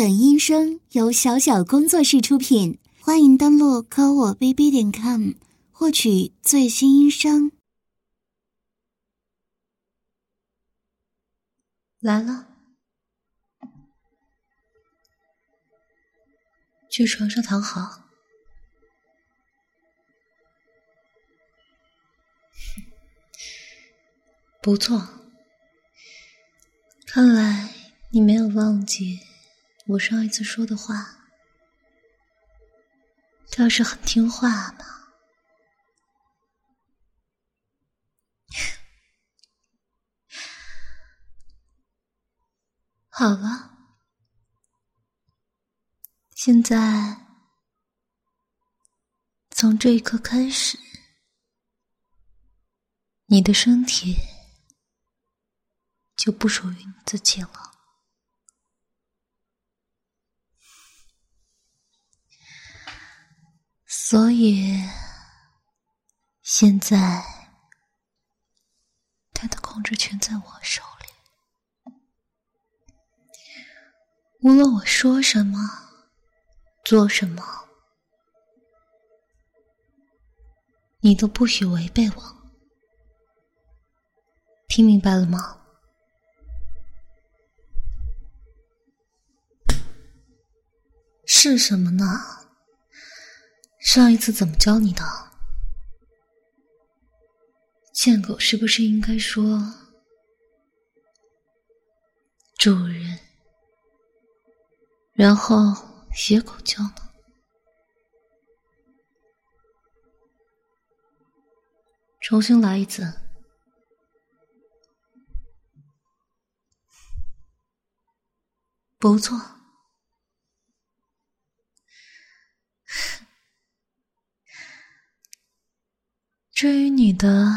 本音声由小小工作室出品，欢迎登录科我 bb 点 com 获取最新音声。来了，去床上躺好。不错，看来你没有忘记我上一次说的话，倒是很听话嘛。好了，现在从这一刻开始，你的身体。就不属于你自己了。所以，现在他的控制权在我手里。无论我说什么，做什么，你都不许违背我。听明白了吗？是什么呢？上一次怎么教你的？贱狗是不是应该说主人，然后野狗叫呢？重新来一次，不错。至于你的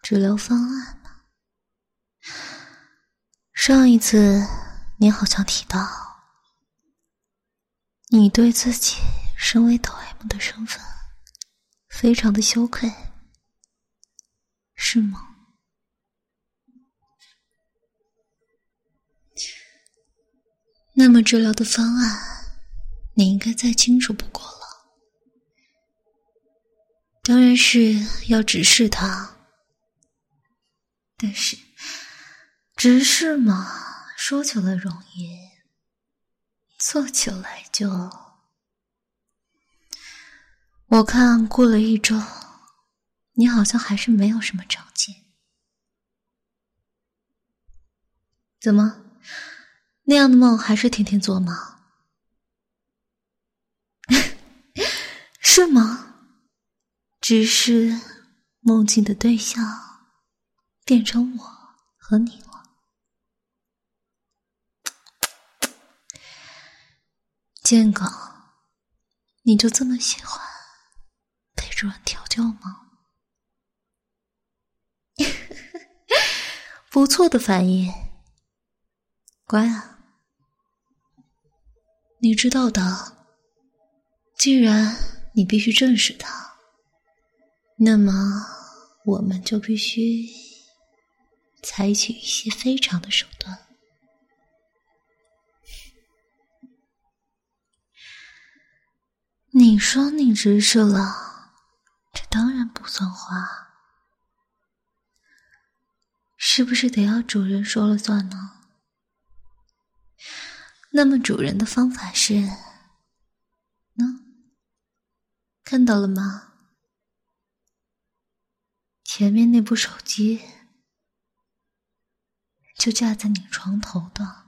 治疗方案呢？上一次你好像提到，你对自己身为抖 M 的身份非常的羞愧，是吗？那么治疗的方案，你应该再清楚不过了。当然是要直视他，但是直视嘛，说起来容易，做起来就……我看过了一周，你好像还是没有什么长进。怎么，那样的梦还是天天做吗？是吗？只是梦境的对象变成我和你了，建狗，你就这么喜欢被主人调教吗？不错的反应，乖啊！你知道的，既然你必须正视他。那么，我们就必须采取一些非常的手段。你说你直视了，这当然不算话，是不是得要主人说了算呢？那么主人的方法是，呢？看到了吗？前面那部手机就架在你床头的，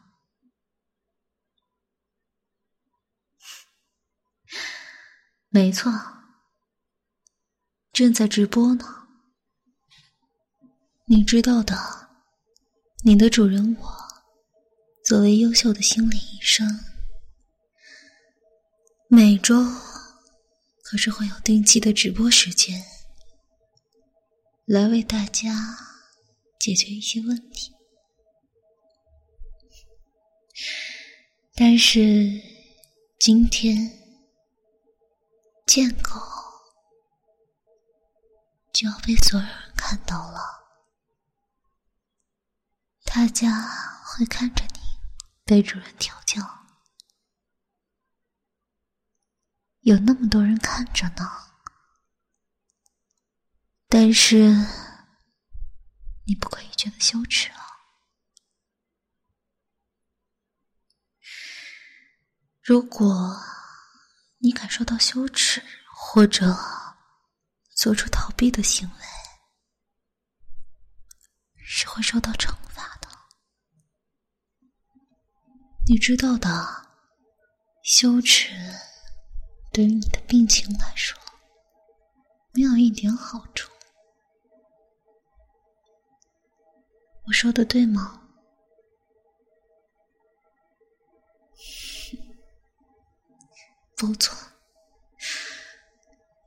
没错，正在直播呢。你知道的，你的主人我作为优秀的心理医生，每周可是会有定期的直播时间。来为大家解决一些问题。但是今天贱狗就要被所有人看到了大家会看着你被主人调教。有那么多人看着呢但是，你不可以觉得羞耻啊！如果你感受到羞耻，或者做出逃避的行为，是会受到惩罚的。你知道的，羞耻对于你的病情来说，没有一点好处。我说的对吗？不错，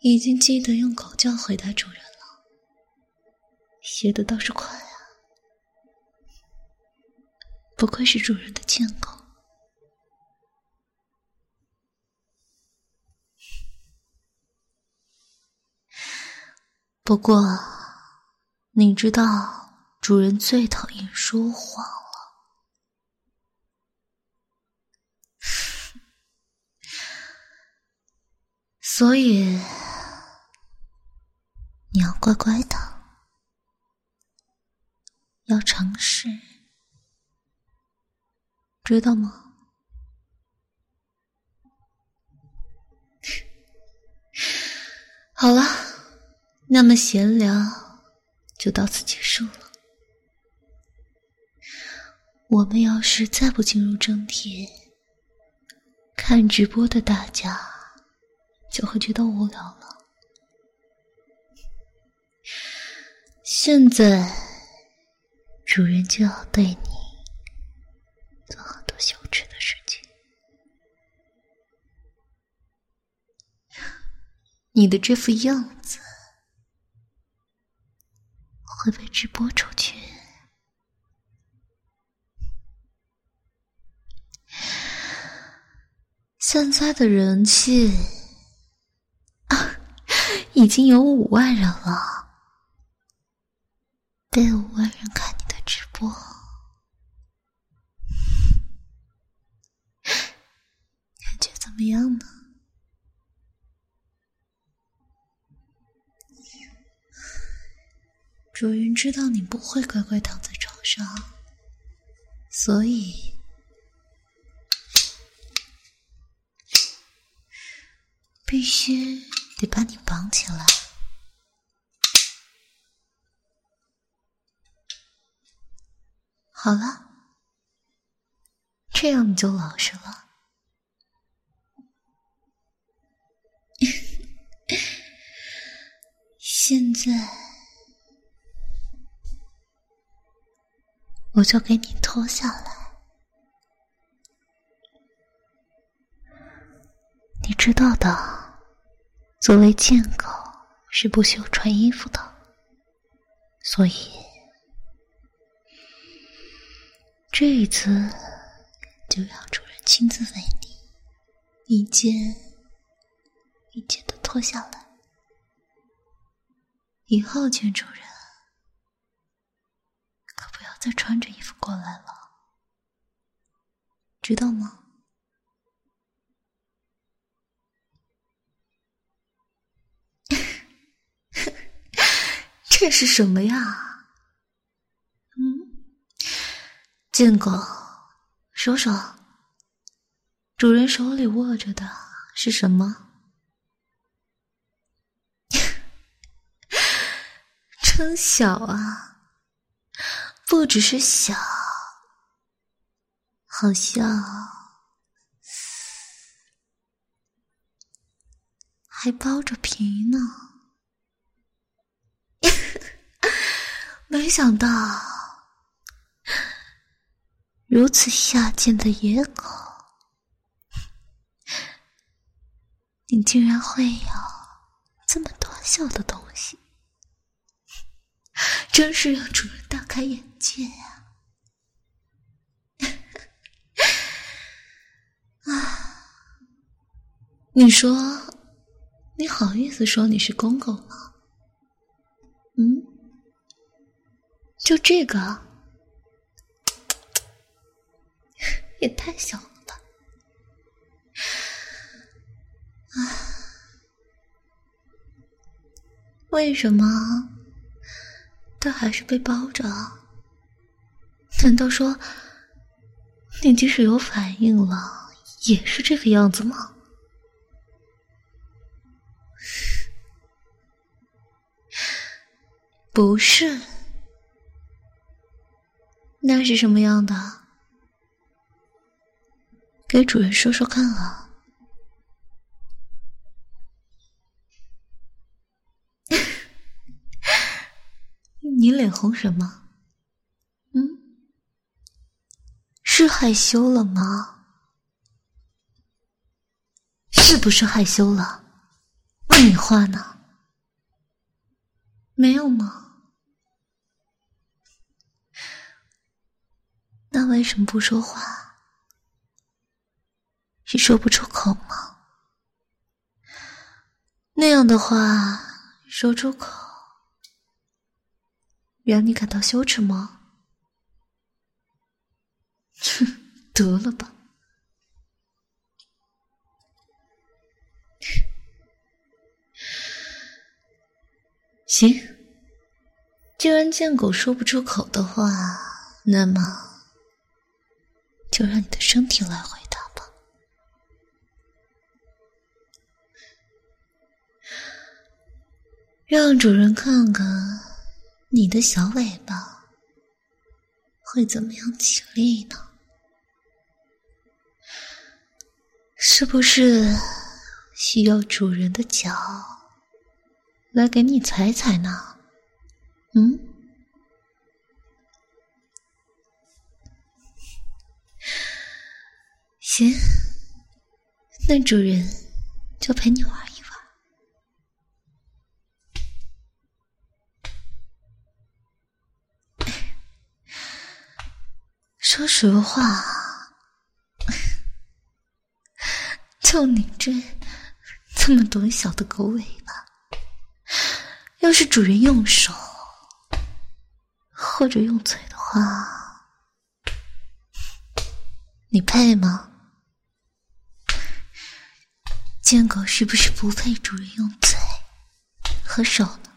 已经记得用狗叫回答主人了，学的倒是快啊！不愧是主人的贱狗。不过，你知道。主人最讨厌说谎了，所以你要乖乖的，要诚实，知道吗？好了，那么闲聊就到此结束了。我们要是再不进入正题，看直播的大家就会觉得无聊了。现在，主人就要对你做很多羞耻的事情，你的这副样子会被直播出去。现在的人气，已经有五万人了，被五万人看你的直播，感觉怎么样呢？主人知道你不会乖乖躺在床上，所以。必须得把你绑起来。好了，这样你就老实了。现在，我就给你脱下来。你知道的，作为贱狗是不需要穿衣服的，所以这一次就让主人亲自为你一件一件的脱下来。以后见主人，可不要再穿着衣服过来了，知道吗？这是什么呀？嗯，贱狗，说说，主人手里握着的是什么？真小啊！不只是小，好像还包着皮呢。没想到，如此下贱的野狗，你竟然会有这么多小的东西，真是让主人大开眼界呀！啊，你说，你好意思说你是公狗吗？嗯？就这个，也太小了吧！啊，为什么他还是被包着？难道说你即使有反应了，也是这个样子吗？不是。那是什么样的？给主人说说看啊！你脸红什么？嗯，是害羞了吗？是不是害羞了？问你话呢？没有吗？那为什么不说话？是说不出口吗？那样的话说出口。让你感到羞耻吗？哼，得了吧。行，既然贱狗说不出口的话，那么就让你的身体来回答吧。让主人看看。你的小尾巴会怎么样起立呢？是不是需要主人的脚来给你踩踩呢？嗯，行，那主人就陪你玩一玩。说实话，就你这这么短小的狗尾巴，要是主人用手或者用嘴的话，你配吗？贱狗是不是不配主人用嘴和手呢？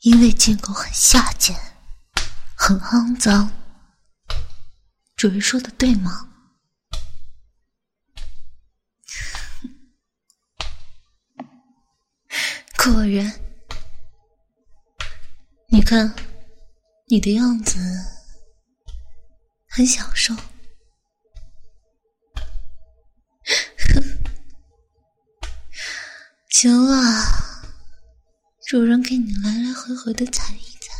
因为贱狗很下贱。很肮脏，主人说的对吗？果然，你看你的样子很享受。行了，主人给你来来回回的踩一踩。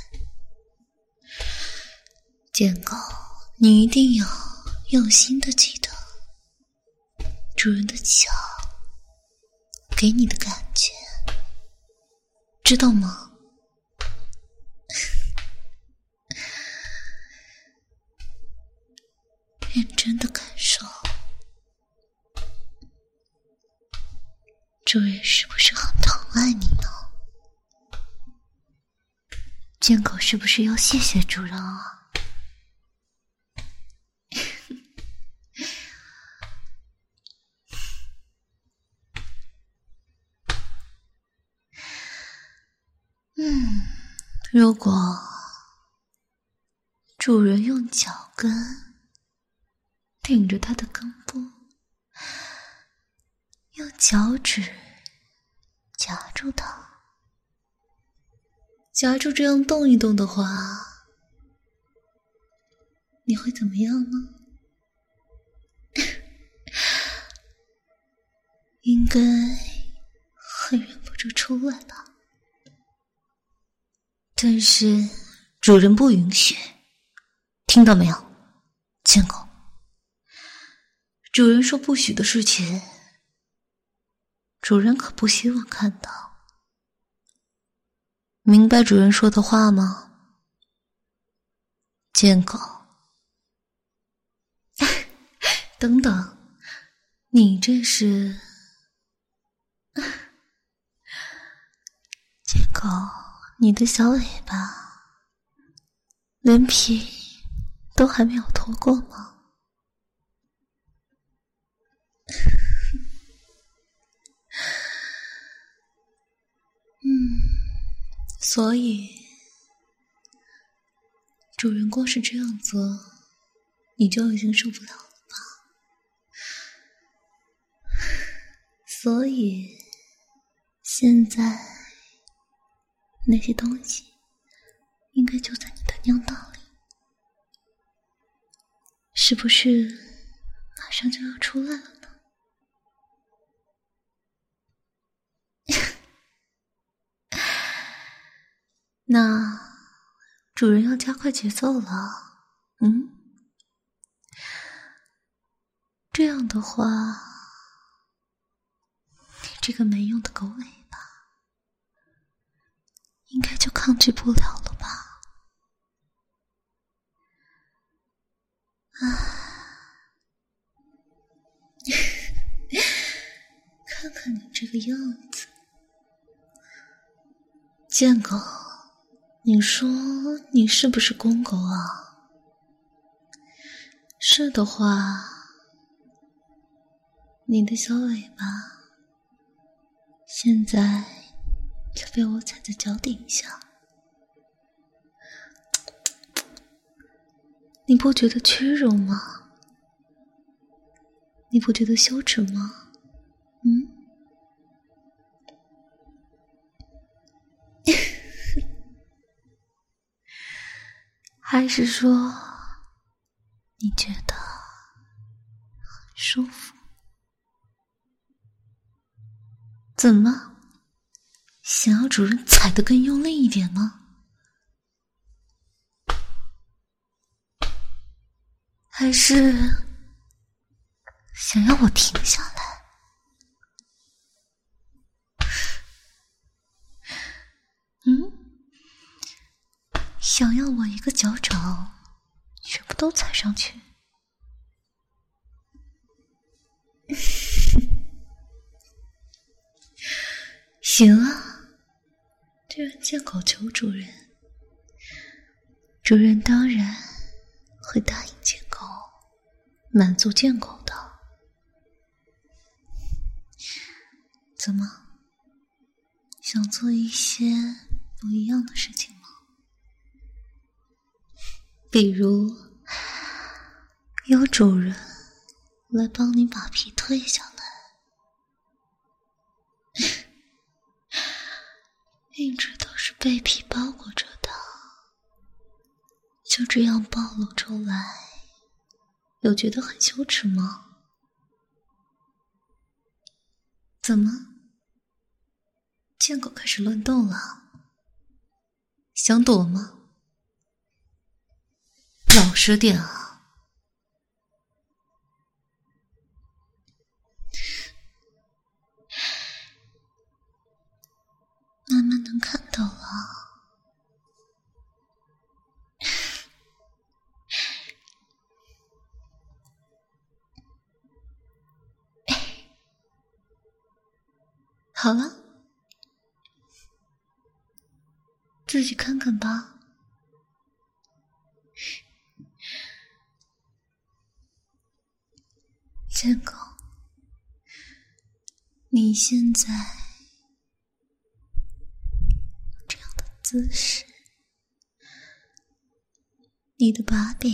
贱狗，你一定要用心的记得主人的脚给你的感觉，知道吗？主人是不是很疼爱你呢？贱狗是不是要谢谢主人啊？嗯如果主人用脚跟顶着它的根部，用脚趾住它，夹住这样动一动的话，你会怎么样呢？应该会忍不住出来吧。但是主人不允许，听到没有，贱狗？主人说不许的事情，主人可不希望看到。明白主人说的话吗？贱狗，等等，你这是贱狗？你的小尾巴，连皮都还没有脱过吗？所以，主人光是这样做，你就已经受不了了吧？所以，现在那些东西应该就在你的尿道里，是不是马上就要出来了那主人要加快节奏了，嗯？这样的话，你这个没用的狗尾巴，应该就抗拒不了了吧？啊！看看你这个样子，贱狗。你说你是不是公狗啊？是的话，你的小尾巴现在就被我踩在脚底下，你不觉得屈辱吗？你不觉得羞耻吗？还是说，你觉得很舒服？怎么，想要主人踩得更用力一点吗？还是想要我停下来？想要我一个脚掌全部都踩上去？行啊，既然见狗求主人，主人当然会答应见狗，满足见狗的。怎么，想做一些不一样的事情？比如，有主人来帮你把皮退下来，一直都是被皮包裹着的，就这样暴露出来，有觉得很羞耻吗？怎么，贱狗开始乱动了？想躲吗？老实点啊！慢慢能看到了。好了，自己看看吧。贱狗，你现在这样的姿势，你的把柄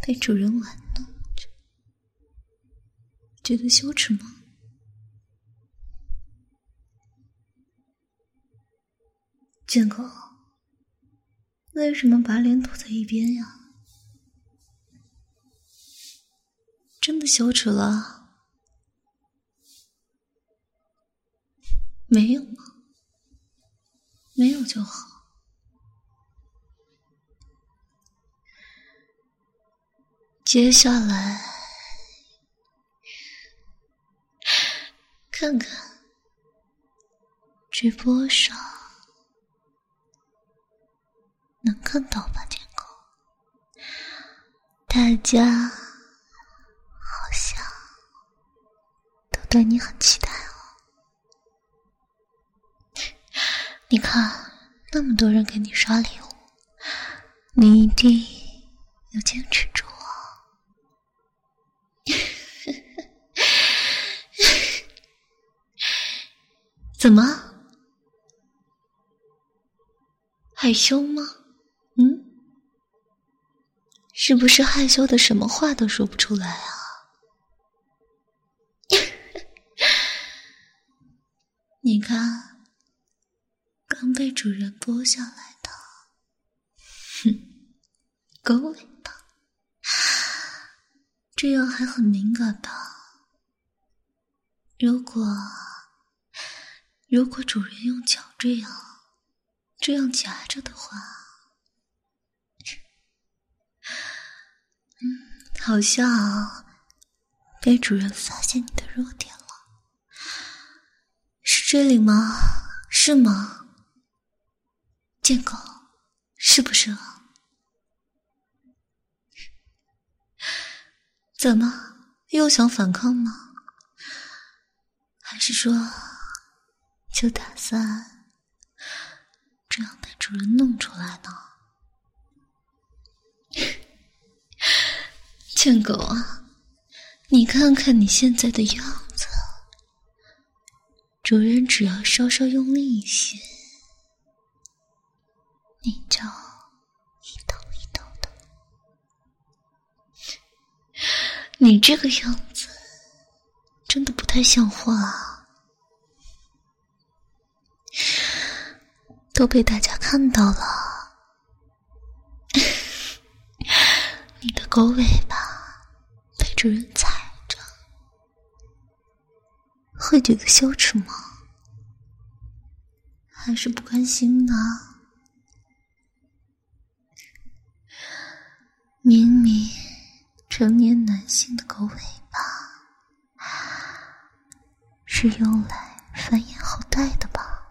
被主人玩弄着，觉得羞耻吗？贱狗，为什么把脸躲在一边呀？羞耻了？没有吗？没有就好。接下来，看看直播上能看到吧，天空，大家。对你很期待哦！你看，那么多人给你刷礼物，你一定要坚持住哦！怎么？害羞吗？嗯？是不是害羞的什么话都说不出来啊？你看，刚被主人剥下来的，哼，狗尾巴，这样还很敏感吧？如果如果主人用脚这样这样夹着的话，嗯，好像被主人发现你的弱点。这里吗？是吗？贱狗，是不是啊？怎么又想反抗吗？还是说就打算这样被主人弄出来呢？贱狗啊，你看看你现在的样。主人只要稍稍用力一些，你就一抖一抖的。你这个样子真的不太像话，都被大家看到了。你的狗尾巴被主人踩。会觉得羞耻吗？还是不甘心呢？明明成年男性的狗尾巴是用来繁衍后代的吧？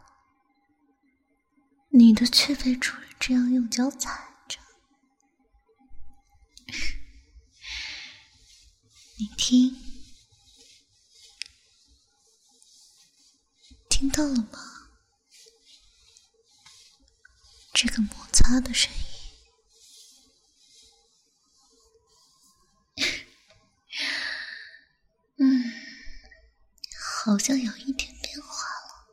你的却被主人这样用脚踩着，你听。听到了吗？这个摩擦的声音，嗯，好像有一点变化了，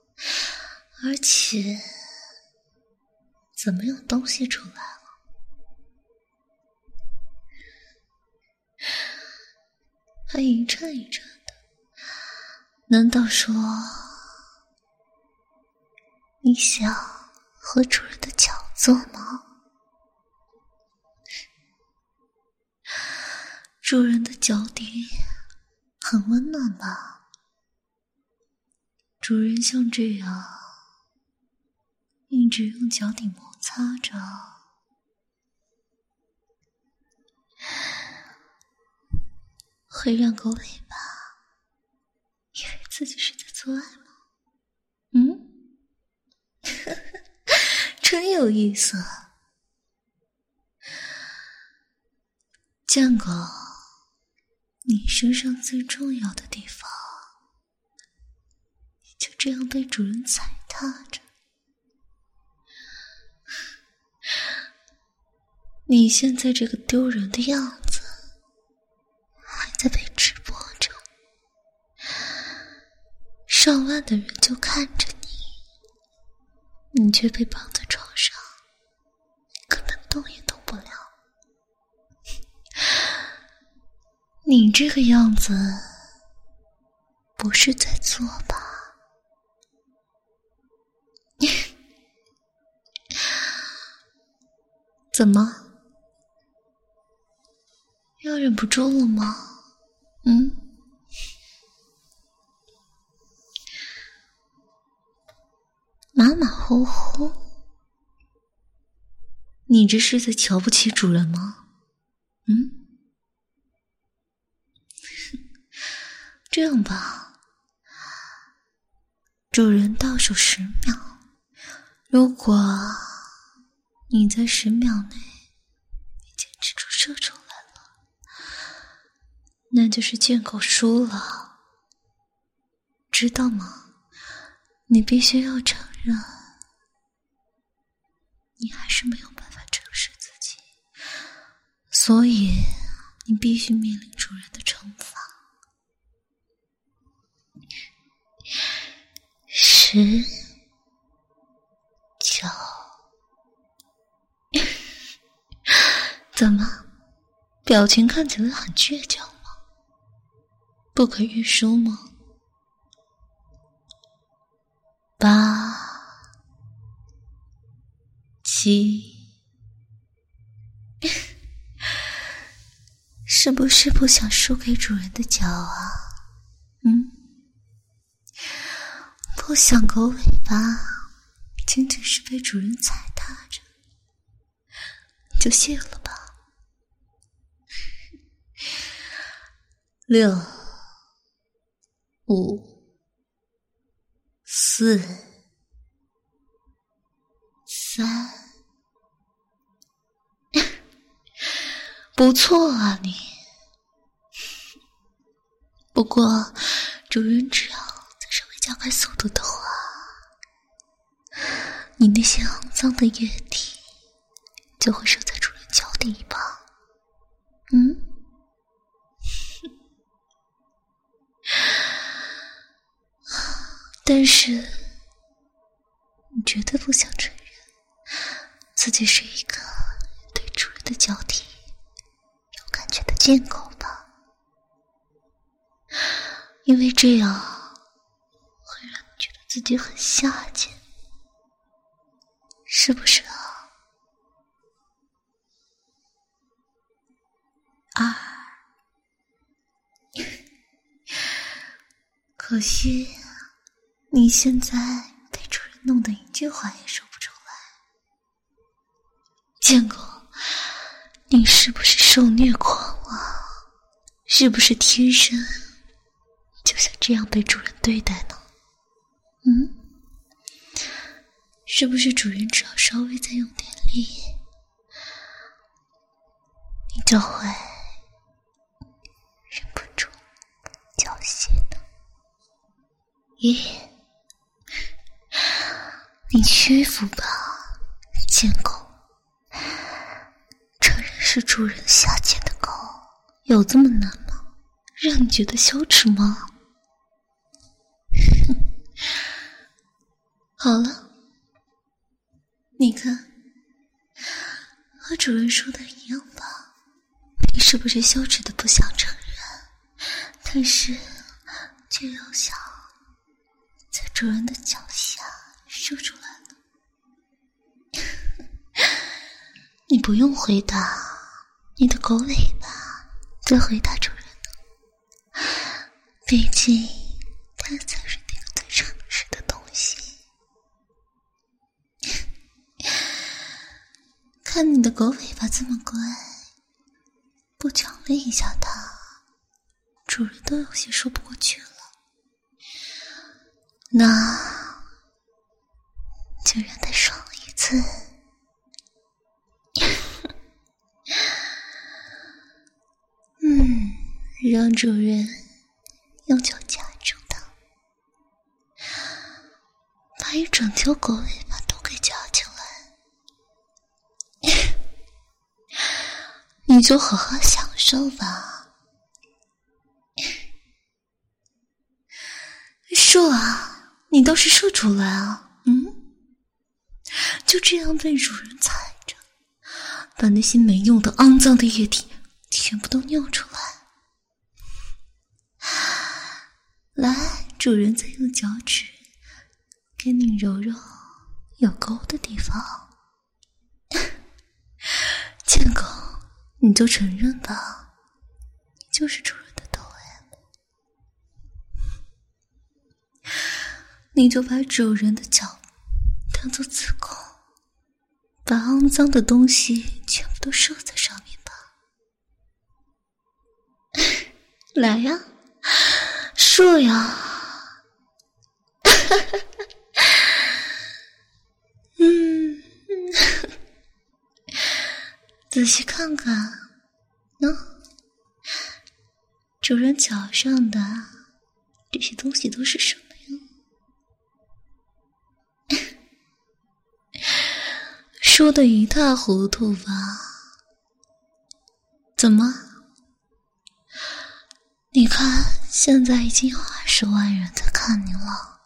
而且怎么有东西出来了？还一颤一颤的，难道说？你想和主人的脚做吗？主人的脚底很温暖吧？主人像这样一直用脚底摩擦着，会让狗尾巴以为自己是在做爱吗？嗯？真有意思，见过你身上最重要的地方，就这样被主人踩踏着。你现在这个丢人的样子，还在被直播着，上万的人就看着。你你却被绑在，动也动不了。你这个样子，不是在做吧？怎么，又忍不住了吗？嗯？马马虎虎，你这是在瞧不起主人吗？嗯，这样吧，主人倒数十秒，如果你在十秒内坚持住射出来了，那就是贱狗输了，知道吗？你必须要承认，你还是没有办法，所以你必须面临主人的惩罚。十、九、怎么，表情看起来很倔强吗？不可预收吗？八、七，是不是不想输给主人的脚啊？嗯，不想狗尾巴，仅仅是被主人踩踏着，就谢了吧。六、五、四、三，不错啊，你。不过，主人只要再稍微加快速度的话，你那些肮脏的液体就会射在主人脚底吧？嗯。但是，你绝对不想承认自己是一个对主人的脚底有感觉的贱狗因为这样会让你觉得自己很下贱，是不是啊？啊，可惜。你现在被主人弄得一句话也说不出来，贱狗，你是不是受虐狂啊？是不是天生就想这样被主人对待呢？嗯，是不是主人只要稍微再用点力，你就会忍不住叫嚣呢？咦？你屈服吧，贱狗！承认是主人下贱的狗，有这么难吗？让你觉得羞耻吗？好了，你看，和主人说的一样吧。你是不是羞耻的不想承认，但是却又想在主人的脚下说出来？你不用回答，你的狗尾巴在回答主人呢。毕竟，它才是那个最诚实的东西。看你的狗尾巴这么乖，不奖励一下它，主人都有些说不过去了。那，就让它爽一次。嗯，让主人用脚夹住它，把一整条狗尾巴都给夹起来，你就好好享受吧。树啊，你倒是射出来啊！嗯，就这样被主人踩着，把那些没用的、肮脏的液体。全部都尿出来！来，主人再用脚趾给你揉揉有沟的地方。贱狗，你就承认吧，你就是主人的头哎！你就把主人的脚当做子宫，把肮脏的东西全部都射在上面吧。来呀，射呀，哈 哈嗯，仔细看看，喏，主人脚上的这些东西都是什么呀？说的一塌糊涂吧？怎么？你看，现在已经有二十万人在看你了，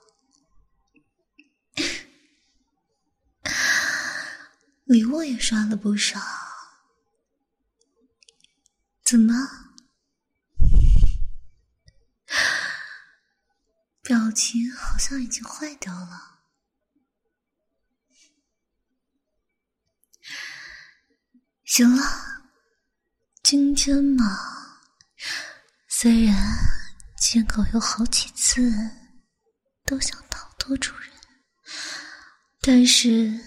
礼物也刷了不少。怎么？表情好像已经坏掉了。行了，今天嘛，虽然见狗有好几次都想逃脱主人，但是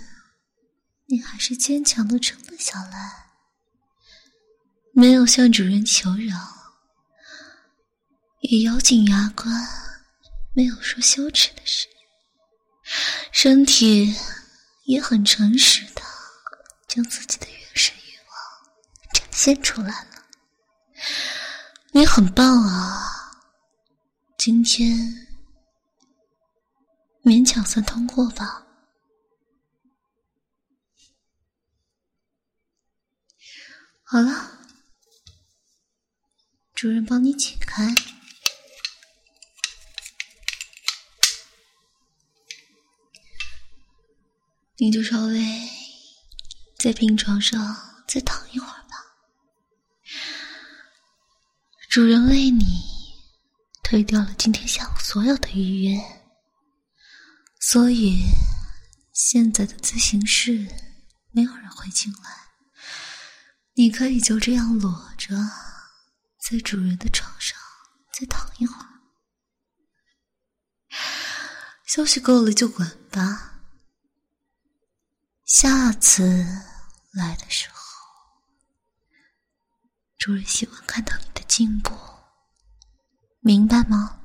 你还是坚强的撑了下来，没有向主人求饶，也咬紧牙关。没有说羞耻的事，身体也很诚实的将自己的原始欲望展现出来了。你很棒啊，今天勉强算通过吧。好了，主人帮你解开。你就稍微在病床上再躺一会儿吧。主人为你推掉了今天下午所有的预约，所以现在的自习室没有人会进来。你可以就这样裸着在主人的床上再躺一会儿。休息够了就滚吧。下次来的时候，主人希望看到你的进步，明白吗？